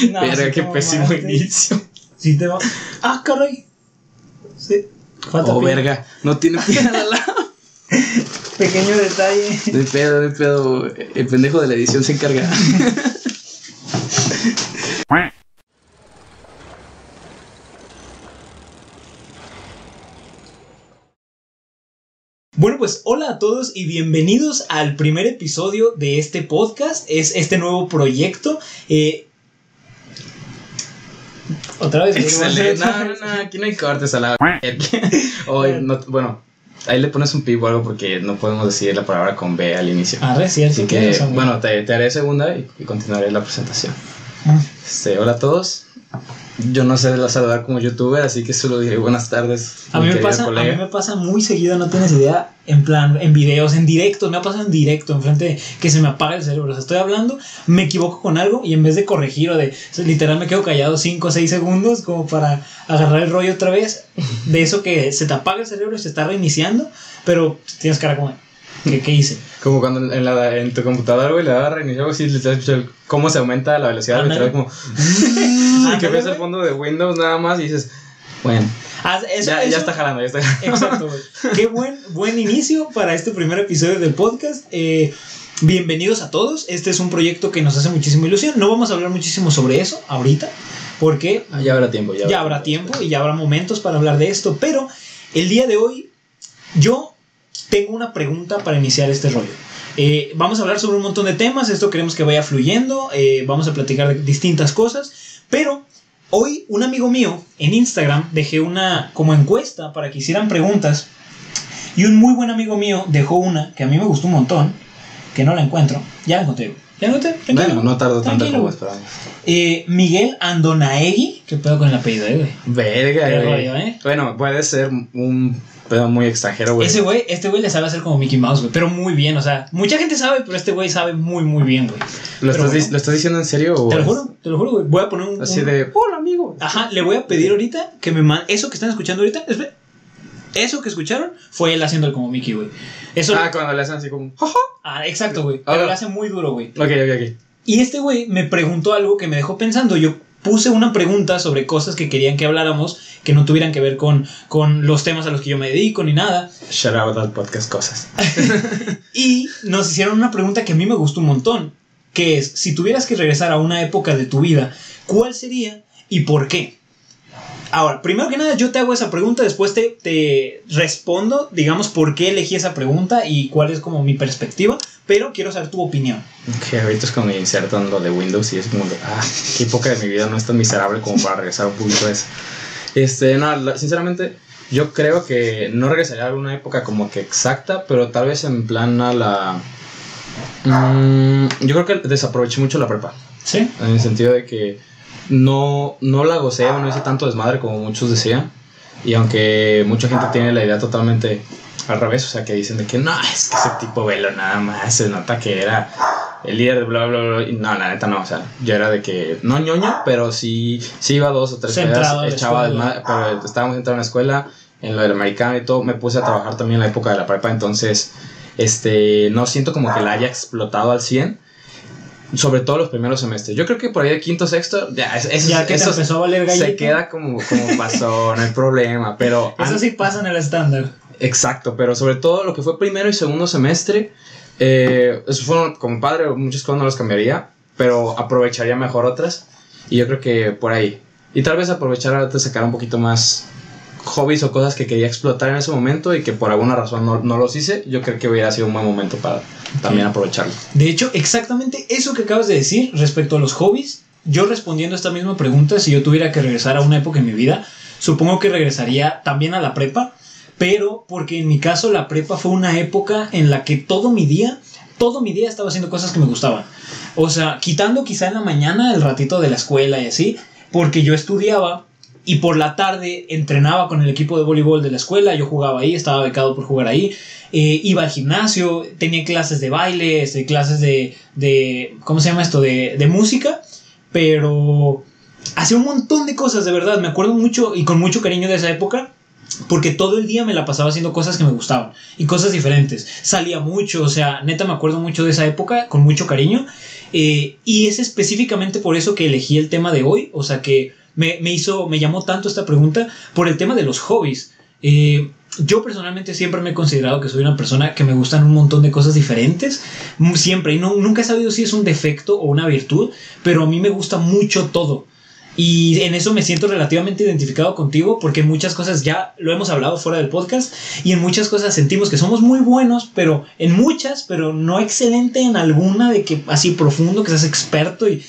No, Verga, sí qué pésimo mamaste. inicio. Sí te va. ¡Ah, caray! Sí. Falta Oh, pie. verga. No tiene piedra al lado. Pequeño detalle. No hay pedo, no hay pedo. El pendejo de la edición se encarga. Bueno, pues hola a todos y bienvenidos al primer episodio de este podcast. Es este nuevo proyecto. Eh, Otra vez. Excelente. No, no, no. Aquí no hay cortes a la. Hoy, no, bueno, ahí le pones un pip o algo porque no podemos decir la palabra con B al inicio. Arre, cierto. Así que, bueno, te, te haré segunda y, y continuaré la presentación. Mm. Este, hola a todos. Yo no sé la saludar como youtuber, así que solo diré buenas tardes. A mí, me pasa, a mí me pasa muy seguido, no tienes idea, en plan, en videos, en directo, me ha pasado en directo, enfrente de que se me apaga el cerebro, o sea, estoy hablando, me equivoco con algo y en vez de corregir o de, literal me quedo callado 5 o 6 segundos como para agarrar el rollo otra vez, de eso que se te apaga el cerebro y se está reiniciando, pero tienes cara como, ¿qué, qué hice? Como cuando en, la, en tu computadora, güey, le das a reiniciar algo así, le estás escuchando cómo se aumenta la velocidad, Ándale. literal, como. y que ves el fondo de Windows nada más y dices, bueno, Ah, eso- ya, eso- ya está jalando, ya está jalando. Exacto. Qué buen, buen inicio para este primer episodio del podcast. Eh, bienvenidos a todos. Este es un proyecto que nos hace muchísima ilusión. No vamos a hablar muchísimo sobre eso ahorita, porque Ah, ya habrá tiempo, ya, ya habrá tiempo y ya habrá momentos para hablar de esto. Pero el día de hoy, yo tengo una pregunta para iniciar este rollo. Eh, vamos a hablar sobre un montón de temas, esto queremos que vaya fluyendo, eh, vamos a platicar de distintas cosas, pero hoy un amigo mío en Instagram dejé una como encuesta para que hicieran preguntas y un muy buen amigo mío dejó una que a mí me gustó un montón, que no la encuentro, ya la encontré, ya encontré, tranquilo. Bueno, no tardo tanto como esperaba. Eh, Miguel Andonaegui, ¿qué pedo con el apellido, eh, güey? Verga, Qué güey. rollo, ¿eh? Bueno, puede ser un pedo muy extranjero, güey. Ese güey, este güey le sabe hacer como Mickey Mouse, güey, pero muy bien, o sea, mucha gente sabe, pero este güey sabe muy, muy bien, güey. ¿Lo, estás, bueno. ¿Lo estás diciendo en serio? O Te lo juro, te lo juro, güey. Voy a poner un... Así un- de, hola, amigo. Ajá, le voy a pedir ahorita que me mande... Eso que están escuchando ahorita, espera. Eso que escucharon fue él haciendo el como Mickey, güey. Eso... Ah, cuando le hacen así como. Ah, exacto, güey. Pero lo hace muy duro, güey. Ok, ok, ok. Y este güey me preguntó algo que me dejó pensando. Yo puse una pregunta sobre cosas que querían que habláramos que no tuvieran que ver con, con los temas a los que yo me dedico ni nada. Shout out al podcast cosas. Y nos hicieron una pregunta que a mí me gustó un montón, que es, si tuvieras que regresar a una época de tu vida, ¿cuál sería y por qué? Ahora, primero que nada, yo te hago esa pregunta, después te, te respondo, digamos, por qué elegí esa pregunta y cuál es como mi perspectiva, pero quiero saber tu opinión. Que ahorita es cuando insertan lo de Windows y es como ah, qué época de mi vida no es tan miserable como para regresar un poquito a eso. Este, no, sinceramente, yo creo que no regresaría a una época como que exacta, pero tal vez en plan a la... Mm, yo creo que desaproveché mucho la prepa, ¿Sí? en el sentido de que no, no la gocé o no hice tanto desmadre como muchos decían. Y aunque mucha gente tiene la idea totalmente al revés, o sea, que dicen de que no, es que ese tipo velo nada más, se nota que era el líder de bla, bla, bla. Y no, la neta no, o sea, yo era de que, no ñoño, pero sí, sí iba dos o tres Centrado la echaba escuela. desmadre, pero estábamos entrando en la escuela, en lo del americano y todo, me puse a trabajar también en la época de la prepa, entonces, este, no siento como que la haya explotado al 100. Sobre todo los primeros semestres. Yo creo que por ahí de quinto, sexto, ya, es- eso, ya que eso empezó a valer gallito. se queda como, como pasó, no hay problema. Pero Eso sí pasa en el estándar. Exacto, pero sobre todo lo que fue primero y segundo semestre, eh, eso fueron como padre, muchas cosas no las cambiaría, pero aprovecharía mejor otras. Y yo creo que por ahí. Y tal vez aprovechar de sacar un poquito más hobbies o cosas que quería explotar en ese momento y que por alguna razón no, no los hice. Yo creo que hubiera sido un buen momento para también aprovecharlo. De hecho, exactamente eso que acabas de decir respecto a los hobbies, yo respondiendo a esta misma pregunta, si yo tuviera que regresar a una época en mi vida, supongo que regresaría también a la prepa, pero porque en mi caso la prepa fue una época en la que todo mi día, todo mi día estaba haciendo cosas que me gustaban. O sea, quitando quizá en la mañana el ratito de la escuela y así, porque yo estudiaba y por la tarde entrenaba con el equipo de voleibol de la escuela, yo jugaba ahí, estaba becado por jugar ahí, eh, iba al gimnasio, tenía clases de baile, este, clases de, de, ¿cómo se llama esto? De, de música, pero hacía un montón de cosas, de verdad, me acuerdo mucho y con mucho cariño de esa época. Porque todo el día me la pasaba haciendo cosas que me gustaban y cosas diferentes. Salía mucho, o sea, neta me acuerdo mucho de esa época con mucho cariño. Eh, y es específicamente por eso que elegí el tema de hoy, o sea que me, me hizo, me llamó tanto esta pregunta por el tema de los hobbies. Eh, yo personalmente siempre me he considerado que soy una persona que me gustan un montón de cosas diferentes, siempre, y no, nunca he sabido si es un defecto o una virtud, pero a mí me gusta mucho todo. Y en eso me siento relativamente identificado contigo porque muchas cosas ya lo hemos hablado fuera del podcast y en muchas cosas sentimos que somos muy buenos, pero en muchas, pero no excelente en alguna de que así profundo, que seas experto y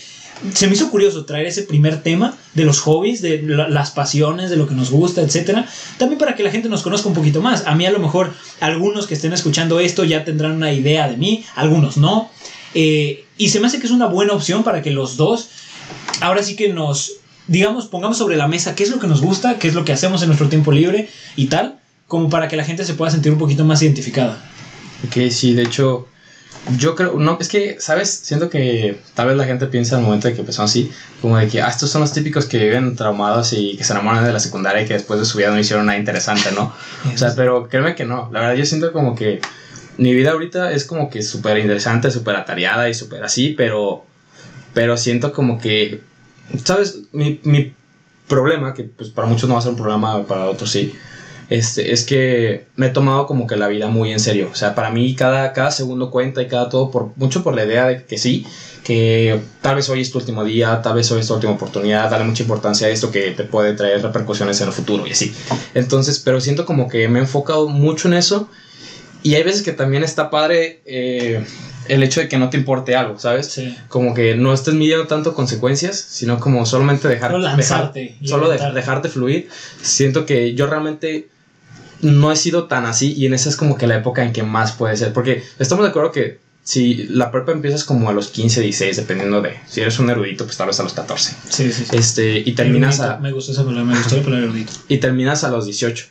se me hizo curioso traer ese primer tema de los hobbies, de las pasiones, de lo que nos gusta, etcétera, también para que la gente nos conozca un poquito más. A mí a lo mejor algunos que estén escuchando esto ya tendrán una idea de mí, algunos no. Eh, y se me hace que es una buena opción para que los dos ahora sí que nos, digamos, pongamos sobre la mesa qué es lo que nos gusta, qué es lo que hacemos en nuestro tiempo libre y tal, como para que la gente se pueda sentir un poquito más identificada. Ok, sí, de hecho, yo creo, no, es que, ¿sabes? Siento que tal vez la gente piensa al momento de que empezó así, como de que, ah, estos son los típicos que viven traumados y que se enamoran de la secundaria y que después de su vida no hicieron nada interesante, ¿no? o sea, pero créeme que no, la verdad yo siento como que mi vida ahorita es como que súper interesante, súper atareada y súper así, pero, pero siento como que ¿sabes? Mi, mi problema, que pues para muchos no va a ser un problema, para otros sí, este, es que me he tomado como que la vida muy en serio. O sea, para mí cada, cada segundo cuenta y cada todo, por, mucho por la idea de que sí, que tal vez hoy es tu último día, tal vez hoy es tu última oportunidad, dale mucha importancia a esto que te puede traer repercusiones en el futuro y así. Entonces, pero siento como que me he enfocado mucho en eso y hay veces que también está padre eh, el hecho de que no te importe algo, ¿sabes? Sí. Como que no estés midiendo tanto consecuencias, sino como solamente dejar, solo lanzarte solo dejarte fluir. Siento que yo realmente no he sido tan así y en esa es como que la época en que más puede ser, porque estamos de acuerdo que si la prepa empiezas como a los 15, 16, dependiendo de si eres un erudito, pues tal vez a los 14. Sí, sí, sí. Este, y terminas a me gusta esa palabra, me gustó la palabra erudito. Y terminas a los 18.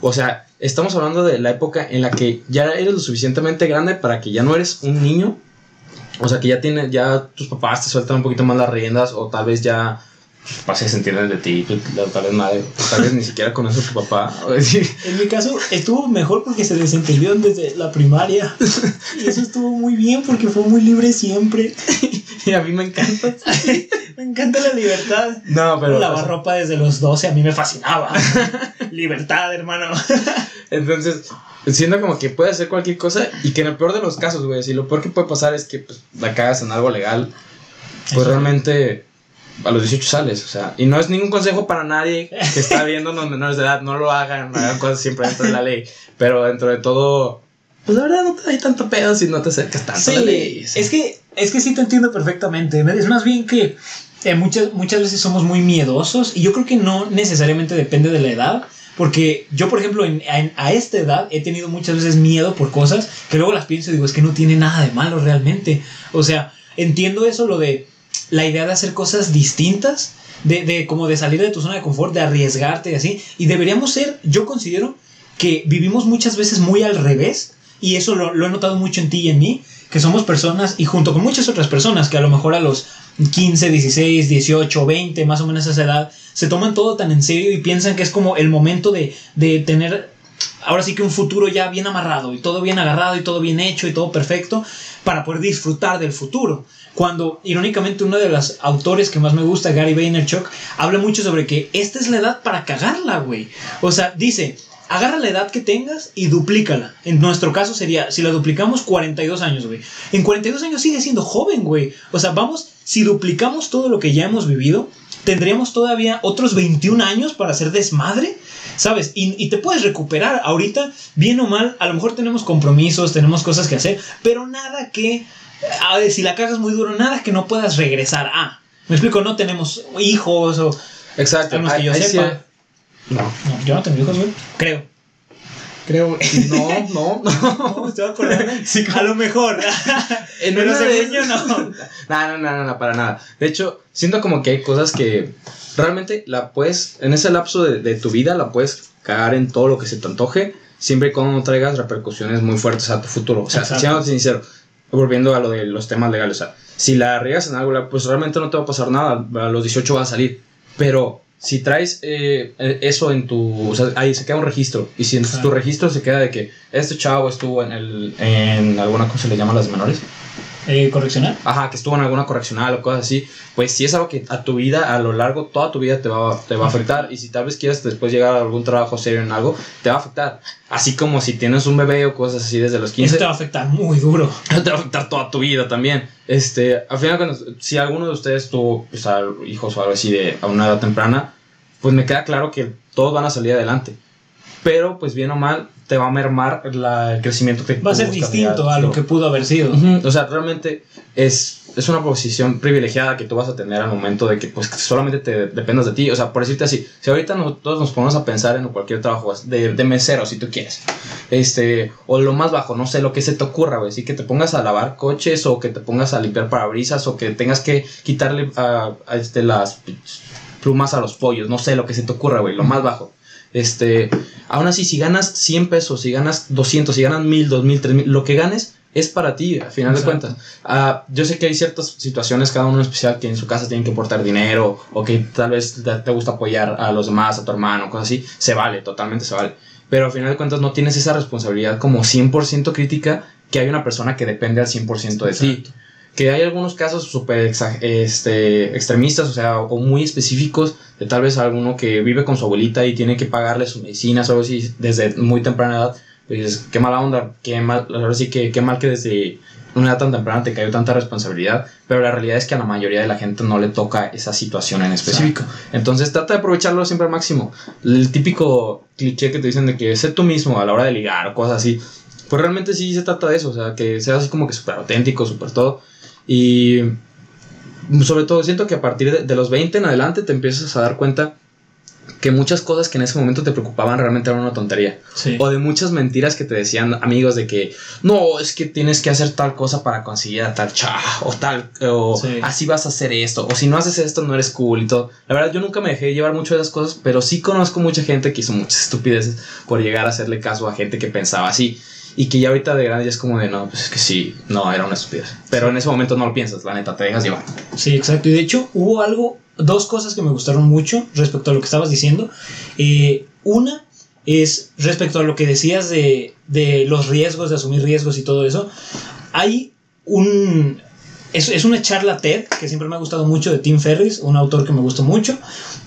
O sea, estamos hablando de la época en la que ya eres lo suficientemente grande para que ya no eres un niño. O sea, que ya tiene, ya tus papás te sueltan un poquito más las riendas o tal vez ya se entienden de ti, tal vez madre, tal vez ni siquiera conoces a tu papá. En mi caso estuvo mejor porque se desentendieron desde la primaria. Y eso estuvo muy bien porque fue muy libre siempre. Y a mí me encanta. Me encanta la libertad. No, pero. Lavar ropa desde los 12 a mí me fascinaba. libertad, hermano. Entonces, siento como que puede hacer cualquier cosa y que en el peor de los casos, güey, si lo peor que puede pasar es que pues, la cagas en algo legal, pues realmente a los 18 sales, o sea, y no es ningún consejo para nadie que está viendo los menores de edad, no lo hagan, hagan cosas siempre dentro de la ley, pero dentro de todo, pues la verdad no te hay tanto pedo si no te acercas tanto a la ley. Es que, es que sí te entiendo perfectamente, es más bien que eh, muchas, muchas veces somos muy miedosos y yo creo que no necesariamente depende de la edad, porque yo, por ejemplo, en, a esta edad he tenido muchas veces miedo por cosas que luego las pienso y digo, es que no tiene nada de malo realmente. O sea, entiendo eso, lo de la idea de hacer cosas distintas, de, de como de salir de tu zona de confort, de arriesgarte y así. Y deberíamos ser, yo considero que vivimos muchas veces muy al revés, y eso lo, lo he notado mucho en ti y en mí, que somos personas, y junto con muchas otras personas, que a lo mejor a los 15, 16, 18, 20, más o menos esa edad, se toman todo tan en serio y piensan que es como el momento de, de tener ahora sí que un futuro ya bien amarrado y todo bien agarrado y todo bien hecho y todo perfecto para poder disfrutar del futuro. Cuando, irónicamente, uno de los autores que más me gusta, Gary Vaynerchuk, habla mucho sobre que esta es la edad para cagarla, güey. O sea, dice, agarra la edad que tengas y duplícala. En nuestro caso sería, si la duplicamos, 42 años, güey. En 42 años sigue siendo joven, güey. O sea, vamos, si duplicamos todo lo que ya hemos vivido, tendríamos todavía otros 21 años para hacer desmadre. ¿Sabes? Y, y, te puedes recuperar. Ahorita, bien o mal, a lo mejor tenemos compromisos, tenemos cosas que hacer, pero nada que a ver, si la cagas muy duro, nada que no puedas regresar a. Me explico, no tenemos hijos o. Exacto. que yo sepa. No. no. Yo no tengo hijos, güey. Creo. Creo. No, no, no. no Sí, a lo mejor. en Pero según yo no. no. No, no, no, para nada. De hecho, siento como que hay cosas que realmente la puedes, en ese lapso de, de tu vida, la puedes cagar en todo lo que se te antoje, siempre y cuando no traigas repercusiones muy fuertes a tu futuro. O sea, siendo sincero volviendo a lo de los temas legales, o sea, si la riegas en algo, pues realmente no te va a pasar nada, a los 18 va a salir, pero si traes eh, e, eso en tu, o sea, ahí se queda un registro, y si en tu registro se queda de que este chavo estuvo en, el, en alguna cosa, le llaman las menores, eh, correccional. Ajá, que estuvo en alguna correccional o cosas así, pues si es algo que a tu vida, a lo largo, toda tu vida te va, te va a afectar. Y si tal vez quieres después llegar a algún trabajo serio en algo, te va a afectar. Así como si tienes un bebé o cosas así desde los 15. Eso te va a afectar muy duro. te va a afectar toda tu vida también. Este, al final, cuando- si alguno de ustedes tuvo sea, hijos o algo así de a una edad temprana, pues me queda claro que todos van a salir adelante. Pero, pues bien o mal, te va a mermar la- el crecimiento que Va a ser distinto a lo que pudo haber sido. O sea, realmente es, es una posición privilegiada que tú vas a tener al momento de que pues solamente te dependas de ti. O sea, por decirte así, si ahorita nosotros nos ponemos a pensar en cualquier trabajo de, de mesero, si tú quieres, este, o lo más bajo, no sé, lo que se te ocurra, güey, sí que te pongas a lavar coches o que te pongas a limpiar parabrisas o que tengas que quitarle a, a, este, las plumas a los pollos, no sé, lo que se te ocurra, güey, lo más bajo. Este, aún así, si ganas 100 pesos, si ganas 200, si ganas 1000, 2000, 3000, lo que ganes es para ti, al final Exacto. de cuentas. Ah, yo sé que hay ciertas situaciones, cada uno en especial, que en su casa tienen que aportar dinero o que tal vez te te gusta apoyar a los demás, a tu hermano, cosas así. Se vale, totalmente se vale. Pero al final de cuentas no tienes esa responsabilidad como 100% crítica que hay una persona que depende al 100% de ti. Que hay algunos casos súper este, extremistas, o sea, o muy específicos, de tal vez alguno que vive con su abuelita y tiene que pagarle sus medicinas o algo así desde muy temprana edad. Pues qué mala onda, qué mal, ahora sí que qué mal que desde una edad tan temprana te cayó tanta responsabilidad, pero la realidad es que a la mayoría de la gente no le toca esa situación en específico. Entonces trata de aprovecharlo siempre al máximo. El típico cliché que te dicen de que sé tú mismo a la hora de ligar o cosas así, pues realmente sí se trata de eso, o sea, que seas así como que súper auténtico, súper todo. Y sobre todo siento que a partir de, de los 20 en adelante te empiezas a dar cuenta que muchas cosas que en ese momento te preocupaban realmente eran una tontería. Sí. O de muchas mentiras que te decían amigos de que no, es que tienes que hacer tal cosa para conseguir a tal chava o tal, o Sí. así vas a hacer esto, o si no haces esto no eres cool y todo. La verdad, yo nunca me dejé llevar mucho de esas cosas, pero sí conozco mucha gente que hizo muchas estupideces por llegar a hacerle caso a gente que pensaba así. Y que ya ahorita de grande ya es como de no, pues es que sí, no, era una estupidez. Pero en ese momento no lo piensas, la neta, te dejas llevar. Sí, exacto. Y de hecho hubo algo, dos cosas que me gustaron mucho respecto a lo que estabas diciendo. Eh, una es respecto a lo que decías de, de los riesgos, de asumir riesgos y todo eso. Hay un... Es, es una charla TED que siempre me ha gustado mucho de Tim Ferriss, un autor que me gustó mucho,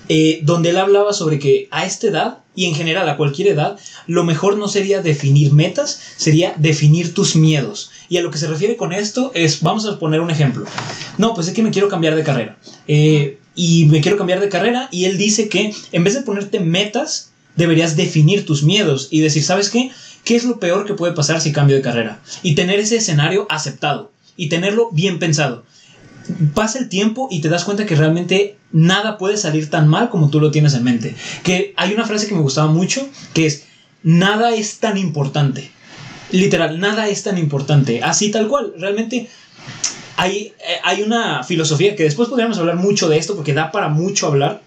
eh, donde él hablaba sobre que a esta edad y en general a cualquier edad, lo mejor no sería definir metas, sería definir tus miedos. Y a lo que se refiere con esto es, vamos a poner un ejemplo. No, pues es que me quiero cambiar de carrera. Eh, y me quiero cambiar de carrera y él dice que en vez de ponerte metas, deberías definir tus miedos y decir, ¿sabes qué? ¿Qué es lo peor que puede pasar si cambio de carrera? Y tener ese escenario aceptado y tenerlo bien pensado. Pasa el tiempo y te das cuenta que realmente nada puede salir tan mal como tú lo tienes en mente. Que hay una frase que me gustaba mucho, que es, nada es tan importante. Literal, nada es tan importante. Así tal cual. Realmente hay, eh, hay una filosofía que después podríamos hablar mucho de esto porque da para mucho hablar,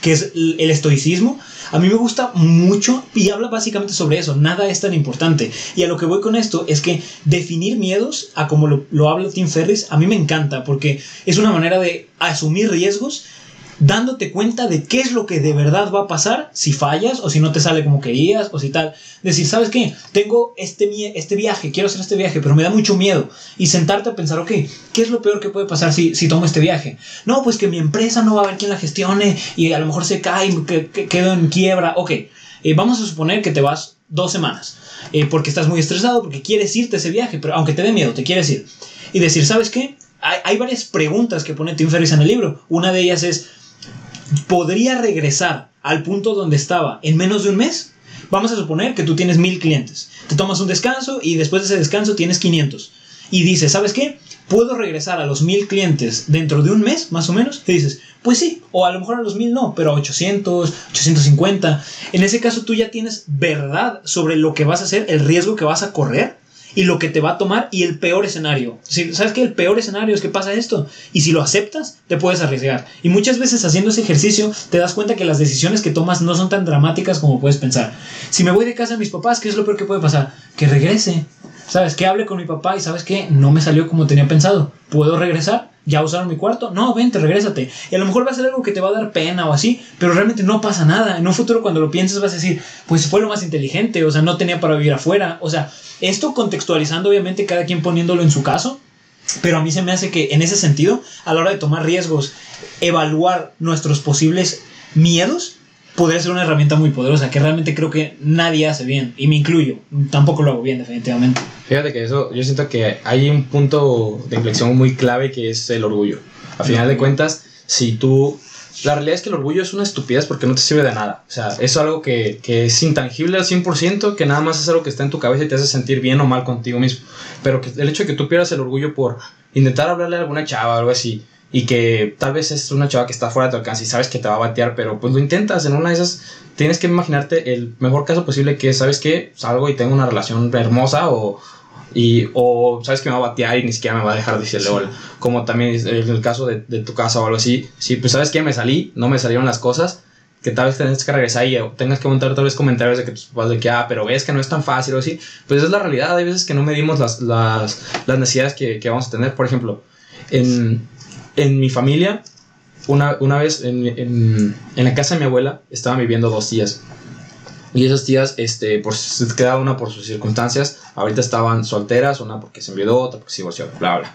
que es el estoicismo. A mí me gusta mucho y habla básicamente sobre eso. Nada es tan importante. Y a lo que voy con esto es que definir miedos, a como lo, lo habla Tim Ferriss, a mí me encanta porque es una manera de asumir riesgos dándote cuenta de qué es lo que de verdad va a pasar si fallas o si no te sale como querías o si tal. Decir, ¿sabes qué? Tengo este, este viaje, quiero hacer este viaje, pero me da mucho miedo. Y sentarte a pensar, ok, ¿qué es lo peor que puede pasar si, si tomo este viaje? No, pues que mi empresa no va a haber quien la gestione y a lo mejor se cae, que, que quedo en quiebra. Ok, eh, vamos a suponer que te vas dos semanas eh, porque estás muy estresado, porque quieres irte a ese viaje, pero aunque te dé miedo, te quieres ir. Y decir, ¿sabes qué? Hay, hay varias preguntas que pone Tim Ferriss en el libro. Una de ellas es, ¿podría regresar al punto donde estaba en menos de un mes? Vamos a suponer que tú tienes mil clientes. Te tomas un descanso y después de ese descanso tienes 500. Y dices, ¿sabes qué? ¿Puedo regresar a los mil clientes dentro de un mes, más o menos? Y dices, pues sí, o a lo mejor a los mil no, pero a 800, 850. En ese caso tú ya tienes verdad sobre lo que vas a hacer, el riesgo que vas a correr y lo que te va a tomar y el peor escenario. Si, ¿Sabes qué? El peor escenario es que pasa esto. Y si lo aceptas, te puedes arriesgar. Y muchas veces haciendo ese ejercicio te das cuenta que las decisiones que tomas no son tan dramáticas como puedes pensar. Si me voy de casa de mis papás, ¿qué es lo peor que puede pasar? Que regrese. ¿Sabes? Que hable con mi papá y ¿sabes qué? No me salió como tenía pensado. ¿Puedo regresar? ¿Ya usaron mi cuarto? No, vente, regrésate. Y a lo mejor va a ser algo que te va a dar pena o así, pero realmente no pasa nada. En un futuro cuando lo pienses vas a decir, pues fue lo más inteligente, o sea, no tenía para vivir afuera. O sea, esto contextualizando obviamente cada quien poniéndolo en su caso, Pero a mí se me hace que en ese sentido, a la hora de tomar riesgos, evaluar nuestros posibles miedos, podría ser una herramienta muy poderosa que realmente creo que nadie hace bien. Y me incluyo. Tampoco lo hago bien, definitivamente. Fíjate que eso, yo siento que hay un punto de inflexión muy clave que es el orgullo. A final de cuentas, si tú la realidad es que el orgullo es una estupidez porque no te sirve de nada. O sea, es algo que, que, es intangible al 100%, que nada más es algo que está en tu cabeza y te hace sentir bien o mal contigo mismo. Pero que el hecho de que tú pierdas el orgullo por intentar hablarle a alguna chava o algo así, y que tal vez es una chava que está fuera de tu alcance y sabes que te va a batear, pero pues lo intentas en una de esas, tienes que imaginarte el mejor caso posible que sabes que salgo y tengo una relación hermosa o, y, o sabes que me va a batear y ni siquiera me va a dejar decirle hola. Como también en el caso de, de tu casa o algo así. Si pues sabes que me salí, no me salieron las cosas, que tal vez tengas que regresar y tengas que montar tal vez comentarios de que tus papás de que, ah, pero ves que no es tan fácil o así. Pues es la realidad, hay veces que no medimos las, las, las necesidades que, que, vamos a tener. Por ejemplo, en, en mi familia, una, una vez en, en, en la casa de mi abuela estaban viviendo dos tías. Y esas tías, este, por, cada una por sus circunstancias, ahorita estaban solteras, una porque se envió, otra porque se divorció, bla, bla.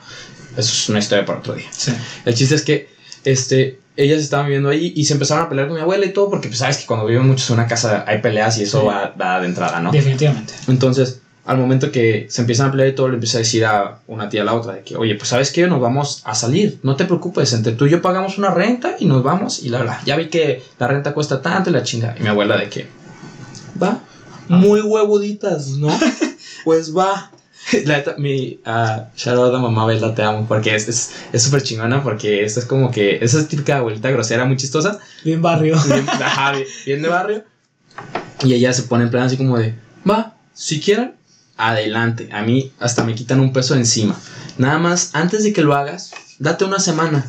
Eso es una historia para otro día. Sí. El chiste es que este, ellas estaban viviendo ahí y se empezaron a pelear con mi abuela y todo, porque pues sabes que cuando viven muchos en una casa hay peleas y eso Sí. va, va de entrada, ¿no? Definitivamente. Entonces, al momento que se empiezan a pelear y todo, le empieza a decir a una tía a la otra de que, oye, pues sabes que nos vamos a salir, no te preocupes, entre tú y yo pagamos una renta y nos vamos y la, la. Ya vi que la renta cuesta tanto y la chinga. Y mi abuela de que, va, muy huevuditas, ¿no? pues va. La mi uh, shout out a mamá Bella, te amo, porque es súper es, súper chingona, porque esta es como que, esa es típica abuelita grosera, muy chistosa, Bien barrio. bien, ajá, bien- bien de barrio. Y ella se pone en plan así como de, va, si quieren, adelante. A mí hasta me quitan un peso de encima. Nada más, antes de que lo hagas, date una semana.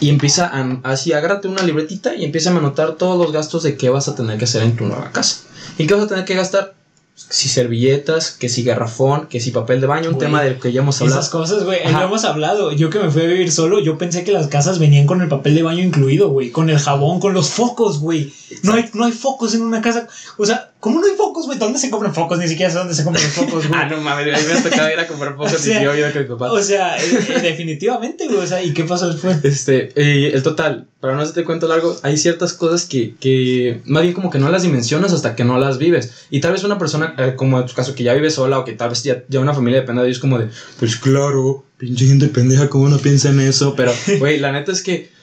Y empieza a, así, agárrate una libretita y empieza a anotar todos los gastos de qué vas a tener que hacer en tu nueva casa. ¿Y qué vas a tener que gastar? Si servilletas, que si garrafón, que si papel de baño, un tema del que ya hemos hablado. Esas cosas, güey. Lo hemos hablado. Yo que me fui a vivir solo, yo pensé que las casas venían con el papel de baño incluido, güey. Con el jabón, con los focos, güey. No hay, no hay focos en una casa. O sea, ¿cómo no hay focos, güey? ¿Dónde se compran focos? Ni siquiera sé dónde se compran los focos, güey. Ah, no mames, a mí me ha tocado ir a comprar pocos O sea, y yo iba con mi papá. O sea, eh, eh, definitivamente, güey. O sea, ¿y qué pasó después? Este, eh, el total, para no hacerte cuento largo, hay ciertas cosas que, que más bien como que no las dimensionas hasta que no las vives. Y tal vez una persona, eh, como en tu caso, que ya vive sola o que tal vez ya, ya una familia depende de ellos, como de, pues claro, pinche gente pendeja, ¿cómo no piensa en eso? Pero, güey, la neta es que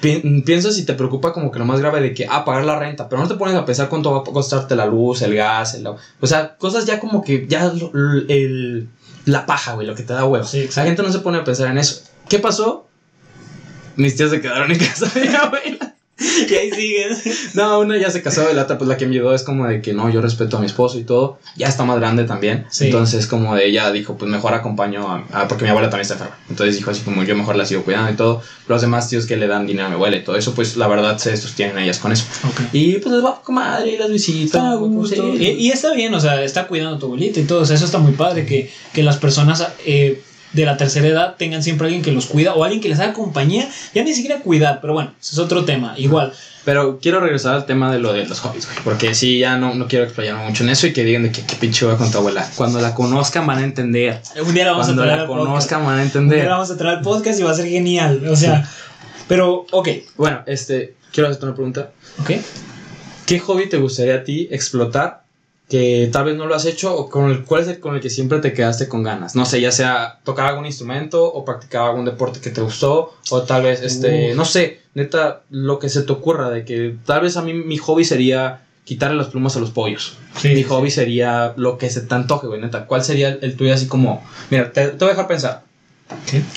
pi- piensas y te preocupa como que lo más grave de que, ah, pagar la renta, pero no te pones a pensar cuánto va a costarte la luz, el gas, el, o sea, cosas ya como que ya el, la paja, güey, lo que te da huevo. Sí, la gente no se pone a pensar en eso. ¿Qué pasó? Mis tías se quedaron en casa de mi abuela. Y ahí siguen. No, una ya se casó y la otra, pues la que enviudó es como de que no, yo respeto a mi esposo y todo. Ya está más grande también. Sí. Entonces, como de ella dijo, pues mejor acompaño a. a- porque mi abuela también está enferma. Entonces dijo así como yo mejor la sigo cuidando y todo. Los demás tíos que le dan dinero a mi abuela y todo eso, pues la verdad se sostienen ellas con eso. Ok. Y pues les va con madre y las visitas. Está a gusto. Y, y está bien, o sea, está cuidando a tu abuelita y todo. O sea, eso está muy padre que, que las personas eh, de la tercera edad tengan siempre alguien que los cuida o alguien que les haga compañía. Ya ni siquiera cuidar, pero bueno, ese es otro tema. Igual. Pero quiero regresar al tema de lo de los hobbies, güey. Porque sí, ya no, no quiero explayarme mucho en eso y que digan de que qué pinche va con tu abuela. Cuando la conozcan van a entender. Un día la vamos Cuando a traer la al podcast. conozcan van a Un día entender. la vamos a traer al podcast y va a ser genial. O sea, pero, ok. Bueno, este, quiero hacerte una pregunta. Ok. ¿Qué hobby te gustaría a ti explotar que tal vez no lo has hecho o con el, cuál es el con el que siempre te quedaste con ganas? No sé, ya sea tocar algún instrumento o practicar algún deporte que te gustó o tal vez, este, Uf. no sé, neta, lo que se te ocurra de que tal vez a mí mi hobby sería quitarle las plumas a los pollos. Mi hobby sería lo que se te antoje, güey, neta. ¿Cuál sería el, el tuyo así como... Mira, te, te voy a dejar pensar.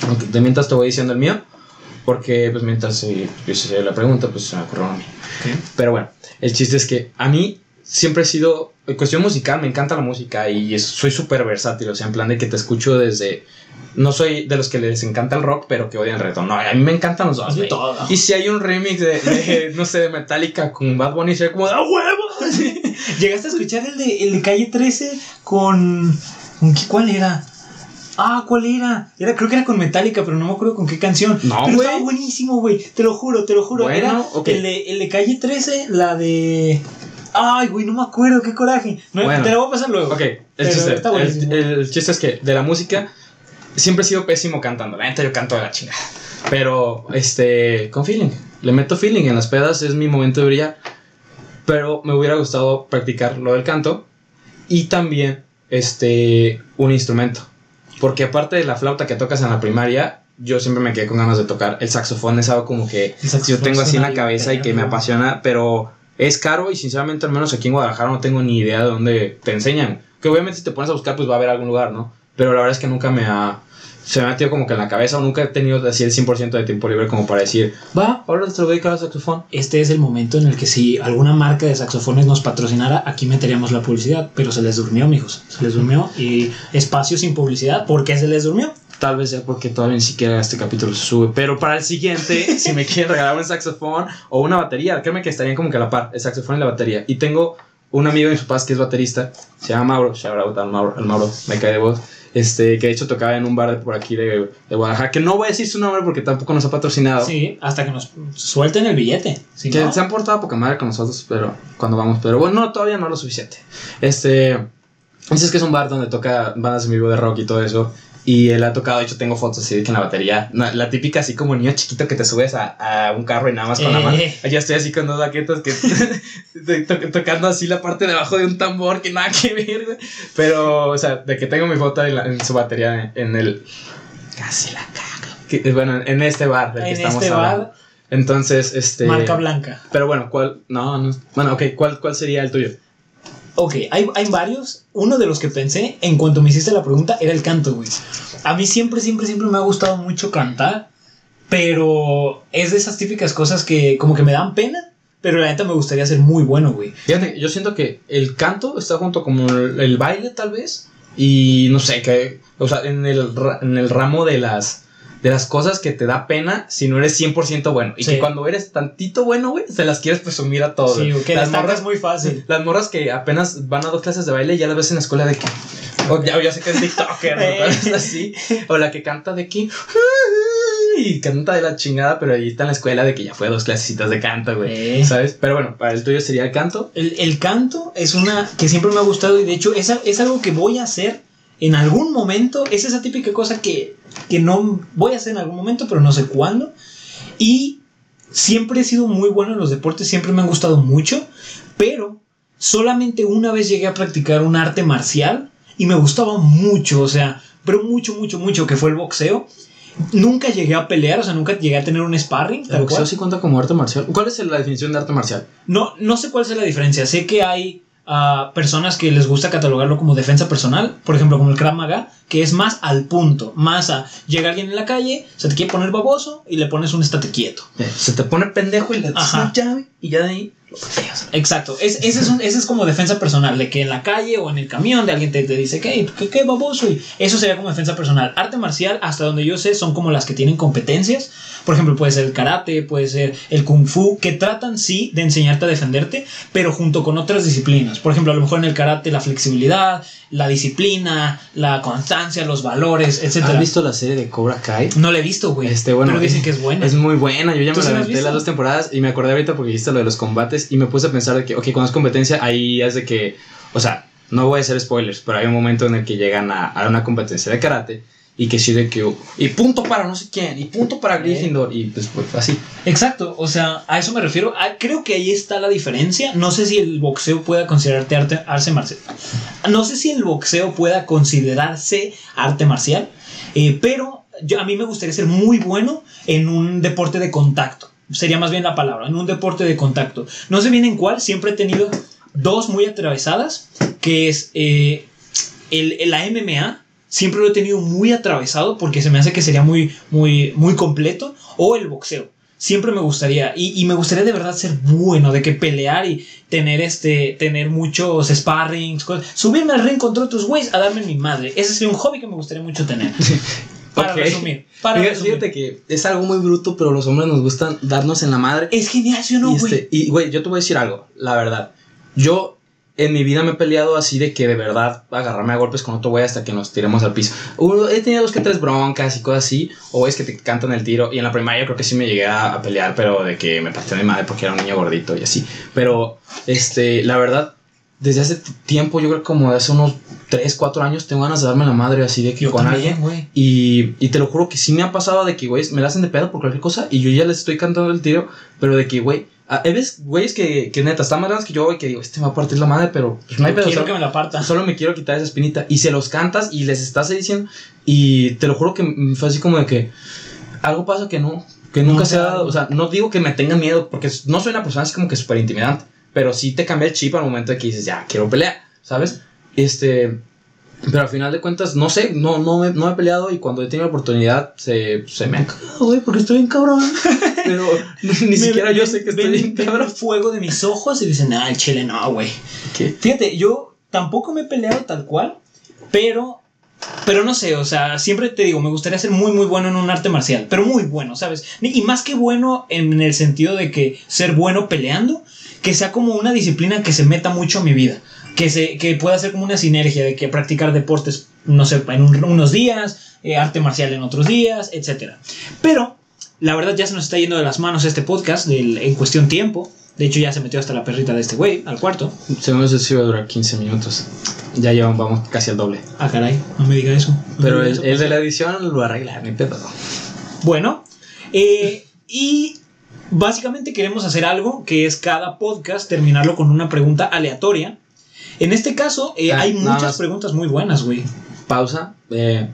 Aunque de mientras te voy diciendo el mío. Porque pues mientras eh, yo hice la pregunta, pues se me ocurrió a mí. Pero bueno, el chiste es que a mí siempre he sido, en cuestión musical, me encanta la música y es- soy súper versátil, o sea, en plan de que te escucho desde... No soy de los que les encanta el rock, pero que odian el reggaetón. No, a mí me encantan los dos. Todo. Y si hay un remix de, de, no sé, de Metallica con Bad Bunny, sería como de ¡a huevo! ¿Llegaste a escuchar el de, el de calle 13 con. ¿con qué, ¿Cuál era? Ah, ¿cuál era? era? Creo que era con Metallica, pero no me acuerdo con qué canción. No, pero estaba buenísimo, güey. Te lo juro, te lo juro. Bueno, era el, de, el de calle 13, la de. Ay, güey, no me acuerdo, qué coraje. No, Bueno. Te lo voy a pasar luego. Ok, el chiste, está el, el chiste es que de la música, siempre he sido pésimo cantando. La neta yo canto de la chingada. Pero, este, con feeling. Le meto feeling en las pedas, es mi momento de brillar. Pero me hubiera gustado practicar lo del canto. Y también, este, un instrumento. Porque aparte de la flauta que tocas en la primaria, yo siempre me quedé con ganas de tocar. El saxofón es algo como que yo tengo así en la cabeza y que me apasiona, pero es caro y sinceramente al menos aquí en Guadalajara no tengo ni idea de dónde te enseñan. Que obviamente si te pones a buscar pues va a haber algún lugar, ¿no? Pero la verdad es que nunca me ha... Se me ha metido como que en la cabeza o nunca he tenido así el 100% de tiempo libre como para decir, va, ahora te lo voy a al saxofón. Este es el momento en el que si alguna marca de saxofones nos patrocinara, aquí meteríamos la publicidad, pero se les durmió, mijos. Se les durmió y espacio sin publicidad. ¿Por qué se les durmió? Tal vez sea porque todavía ni siquiera este capítulo se sube. Pero para el siguiente, si me quieren regalar un saxofón o una batería, créeme que estarían como que a la par, el saxofón y la batería. Y tengo un amigo de mis papás que es baterista, se llama Mauro, shout out al Mauro, al Mauro, me cae de voz. Este, que de hecho tocaba en un bar de por aquí de, de Guadalajara, que no voy a decir su nombre porque tampoco nos ha patrocinado. Sí, hasta que nos suelten el billete. Si que no, se han portado poca madre con nosotros, pero cuando vamos, pero bueno, no, todavía no lo suficiente. Este, dices que es un bar donde toca bandas en vivo de rock y todo eso. Y él ha tocado, de hecho tengo fotos así de que en la batería, na- la típica así como niño chiquito que te subes a, a un carro y nada más con la Eh. mano. Allá estoy así con dos baquetas que to- tocando así la parte de abajo de un tambor que nada que ver. Pero, o sea, de que tengo mi foto en, la- en su batería en, el... Casi la cago. Que- bueno, en este bar del que en estamos este hablando. bar, Entonces, este... marca blanca. Pero bueno, ¿cuál? No, no. Bueno, ok, ¿cuál, cuál sería el tuyo? Ok, hay, hay varios. Uno de los que pensé en cuanto me hiciste la pregunta era el canto, güey. A mí siempre, siempre, siempre me ha gustado mucho cantar, pero es de esas típicas cosas que como que me dan pena, pero la neta me gustaría ser muy bueno, güey. Fíjate, yo siento que el canto está junto como el, el baile, tal vez. Y no sé, que. O sea, en el, en el ramo de las. De las cosas que te da pena si no eres 100% bueno. Y Sí. que cuando eres tantito bueno, güey, se las quieres presumir a todos. Sí, que las morras, muy fácil. las morras que apenas van a dos clases de baile y ya las ves en la escuela de que. O ya, ya sé que es TikToker, ¿no? Cosas así. O la que canta de que. Y canta de la chingada, pero ahí está en la escuela de que ya fue a dos clasecitas de canto, güey. Eh. ¿Sabes? Pero bueno, para el tuyo sería el canto. El, el canto es una que siempre me ha gustado y de hecho es, es algo que voy a hacer en algún momento. Es esa típica cosa que, que no voy a hacer en algún momento, pero no sé cuándo. Y siempre he sido muy bueno en los deportes, siempre me han gustado mucho, pero solamente una vez llegué a practicar un arte marcial y me gustaba mucho, o sea, pero mucho, mucho, mucho, que fue el boxeo. Nunca llegué a pelear, o sea, nunca llegué a tener un sparring. ¿El boxeo cual. sí cuenta como arte marcial? ¿Cuál es la definición de arte marcial? No, no sé cuál es la diferencia. Sé que hay ah, personas que les gusta catalogarlo como defensa personal, por ejemplo, como el Krav Maga, que es más al punto, más a llega alguien en la calle, se te quiere poner baboso y le pones un estate quieto. Eh, Se te pone pendejo y le das una llave y ya de ahí lo pateas. Exacto, es, ese, es un- ese es como defensa personal, de que en la calle o en el camión de alguien te, te dice, ¿qué, qué, qué baboso? Y eso sería como defensa personal. Arte marcial, hasta donde yo sé, son como las que tienen competencias. Por ejemplo, puede ser el karate, puede ser el kung fu, que tratan sí de enseñarte a defenderte, pero junto con otras disciplinas. Por ejemplo, a lo mejor en el karate la flexibilidad, la disciplina, la constancia, los valores, etc. ¿Has visto la serie de Cobra Kai? No la he visto, güey. Este, bueno, pero dicen que es buena. Es muy buena, yo ya ¿Tú me la la las dos temporadas y me acordé ahorita porque dijiste lo de los combates y me puse a pensar de que, ok, cuando es competencia, ahí es de que, o sea, no voy a hacer spoilers, pero hay un momento en el que llegan a, a una competencia de karate y que sí de que, y punto para no sé quién, y punto para Gryffindor, y pues, pues así. Exacto, o sea, a eso me refiero. Ah, creo que ahí está la diferencia. No sé si el boxeo pueda considerarte arte, arte marcial. No sé si el boxeo pueda considerarse arte marcial, eh, pero yo, a mí me gustaría ser muy bueno en un deporte de contacto. Sería más bien la palabra, en un deporte de contacto. No sé bien en cuál, siempre he tenido dos muy atravesadas, que es eh, el, la MMA. Siempre lo he tenido muy atravesado porque se me hace que sería muy, muy, muy completo. O el boxeo siempre me gustaría y, y me gustaría de verdad ser bueno de que pelear y tener este tener muchos sparrings subirme al ring contra otros güeyes a darme mi madre ese sería un hobby que me gustaría mucho tener para Ok. resumir para Fíjate, resumir. fíjate que es algo muy bruto, pero los hombres nos gustan darnos en la madre. es genial ¿sí o no y, güey este, y, güey, yo te voy a decir algo, la verdad. Yo en mi vida me he peleado así de que de verdad agarrarme a golpes con otro güey hasta que nos tiremos al piso. Uno- he tenido dos que tres broncas y cosas así, o es que te cantan el tiro. Y en la primaria creo que sí me llegué a, a pelear, pero de que me partí mi madre porque era un niño gordito y así. Pero, este, la verdad, desde hace tiempo, yo creo como hace unos 3, 4 años, tengo ganas de darme la madre así de que Yo con también, alguien. Y, y te lo juro que sí me ha pasado de que, güey, me la hacen de pedo por cualquier cosa y yo ya les estoy cantando el tiro, pero de que, güey, veces, güeyes que, que neta están más grandes que yo y que digo, este me va a partir la madre, pero pues no hay pedo. Quiero solo- que me la parta. Solo me quiero quitar esa espinita. Y se los cantas y les estás diciendo. Y te lo juro que fue así como de que algo pasa que no, que nunca No, se ha dado. O sea, no digo que me tengan miedo, porque no soy una persona así como que súper intimidante. Pero sí te cambia el chip al momento de que dices, ya, quiero pelear, ¿sabes? Este. Pero al final de cuentas, no sé, no, no, me, no he peleado y cuando he tenido la oportunidad se, se me ha cagado, güey, porque estoy bien cabrón. Pero ni siquiera yo sé que estoy bien ven cabrón. el fuego de mis ojos y dicen, ah, el chile no, güey. Fíjate, yo tampoco me he peleado tal cual, pero. Pero no sé, o sea, siempre te digo, me gustaría ser muy, muy bueno en un arte marcial, pero muy bueno, ¿sabes? Y más que bueno en el sentido de que ser bueno peleando, que sea como una disciplina que se meta mucho a mi vida, que, se, que pueda ser como una sinergia de que practicar deportes, no sé, en un- unos días, eh, arte marcial en otros días, etc. Pero, la verdad ya se nos está yendo de las manos este podcast del- en cuestión tiempo. De hecho, ya se metió hasta la perrita de este güey al cuarto. Según eso sí va a durar 15 minutos. Ya llevan, vamos, casi al doble. Ah, caray, no me diga eso. No Pero diga el, eso, el pues. de la edición lo arregla, ni pedo. Bueno, eh, y básicamente queremos hacer algo que es cada podcast terminarlo con una pregunta aleatoria. En este caso, eh, Ah, hay muchas preguntas muy buenas, güey. Pausa. eh,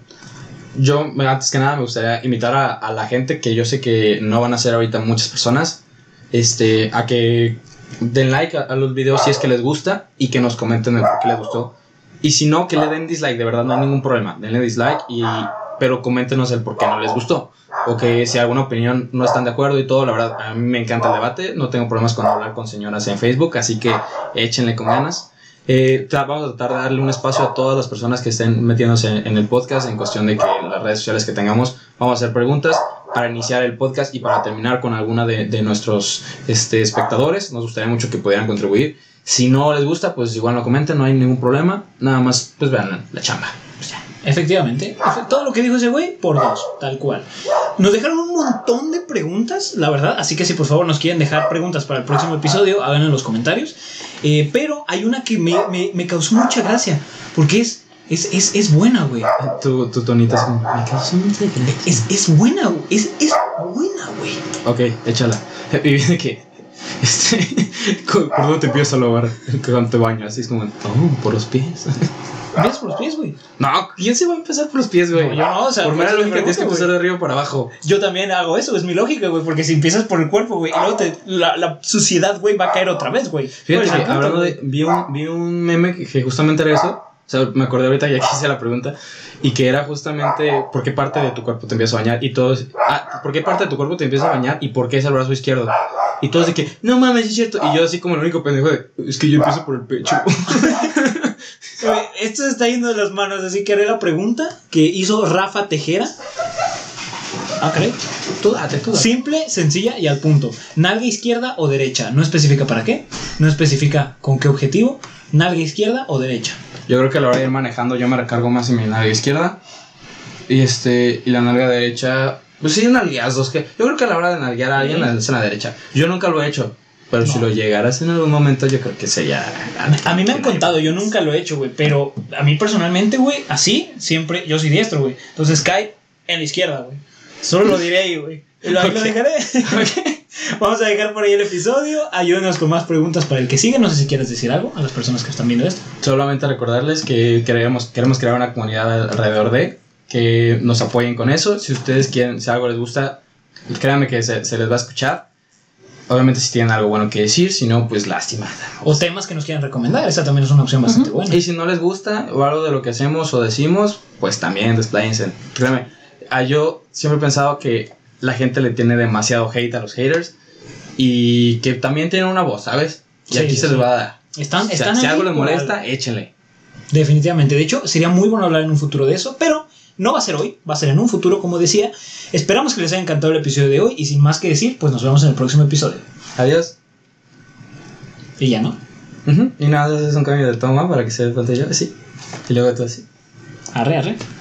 yo, antes que nada, me gustaría invitar a, a la gente que yo sé que no van a ser ahorita muchas personas. Este, a que den like a, a los videos si es que les gusta y que nos comenten el por qué les gustó. Y si no, que le den dislike, de verdad no hay ningún problema. Denle dislike, y, pero coméntenos el por qué no les gustó. O que si alguna opinión no están de acuerdo y todo, la verdad, a mí me encanta el debate. No tengo problemas con hablar con señoras en Facebook, así que échenle con ganas. Eh, vamos a tratar de darle un espacio a todas las personas que estén metiéndose en, el podcast en cuestión de que las redes sociales que tengamos vamos a hacer preguntas para iniciar el podcast y para terminar con alguna de, nuestros este, espectadores. Nos gustaría mucho que pudieran contribuir. Si no les gusta, pues igual no comenten, no hay ningún problema. Nada más, pues vean la chamba. Pues ya. Efectivamente, efe- todo lo que dijo ese güey, por dos, tal cual. Nos dejaron un montón de preguntas, la verdad, así que si por favor nos quieren dejar preguntas para el próximo episodio, háganlo en los comentarios. Eh, pero hay una que me, me- me causó mucha gracia, porque es, es, es, es buena, güey. Tu, tu tonito es como, "Me causó mucha gracia". Es, es buena, güey. Es, es buena, güey. Ok, échala. Y viene que. Este, ¿Por dónde te empiezas a lavar cuando te bañas? Así es como, oh, por los pies. Empiezas por los pies, güey. No, ¿quién se va a empezar por los pies, güey? No, yo no, o sea, por mera lógica tienes que pregunto, empezar de arriba para abajo. Yo también hago eso, es mi lógica, güey, porque si empiezas por el cuerpo, güey, y luego te- la, la suciedad, güey, va a caer otra vez, güey. Fíjate ¿Cuál es el que punto, hablando de. Vi un, vi un meme que, que justamente era eso. O sea, me acordé ahorita ya que hice la pregunta. Y que era justamente por qué parte de tu cuerpo te empieza a bañar. Y todos. Ah, ¿por qué parte de tu cuerpo te empieza a bañar? Y por qué es el brazo izquierdo. Y todos de que, no mames, es cierto. Y yo, así como el único pendejo de, es que yo empiezo por el pecho. Esto se está yendo de las manos, así que haré la pregunta que hizo Rafa Tejera. Ah, caray. tú date, tú date. Simple, sencilla y al punto. Nalga izquierda o derecha. No especifica para qué. No especifica con qué objetivo. Nalga izquierda o derecha. Yo creo que a la hora de ir manejando yo me recargo más en mi nalga izquierda. Y este, y la nalga derecha, pues sí, nalgueazos. Que yo creo que a la hora de nalguear a alguien haces en la derecha. Yo nunca lo he hecho. Pero si No. lo llegaras en algún momento, yo creo que sería. A mí me han contado, yo nunca lo he hecho, güey. Pero a mí personalmente, güey, así, siempre, yo soy diestro, güey. Entonces cae en la izquierda, güey. Solo lo diré ahí, güey. Y lo- ahí lo dejaré. Vamos a dejar por ahí el episodio. Ayúdenos con más preguntas para el que sigue. No sé si quieres decir algo a las personas que están viendo esto. Solamente recordarles que queremos, queremos crear una comunidad alrededor de que nos apoyen con eso. Si ustedes quieren, si algo les gusta, créanme que se, se les va a escuchar. Obviamente si tienen algo bueno que decir, si no, pues lástima. O temas que nos quieran recomendar. Esa también es una opción bastante buena. Y si no les gusta o algo de lo que hacemos o decimos, pues también despláyense. Créeme, ah, yo siempre he pensado que la gente le tiene demasiado hate a los haters y que también tienen una voz, ¿sabes? Y Sí, aquí sí, se les va a dar. Están, O sea, están si algo les molesta, échenle. Definitivamente. De hecho, sería muy bueno hablar en un futuro de eso, pero no va a ser hoy, va a ser en un futuro, como decía. Esperamos que les haya encantado el episodio de hoy y sin más que decir, pues nos vemos en el próximo episodio. Adiós. Y ya no. Ujú. Y nada, es un cambio de toma para que se dé pantalla así. Y luego todo así. Arre, arre.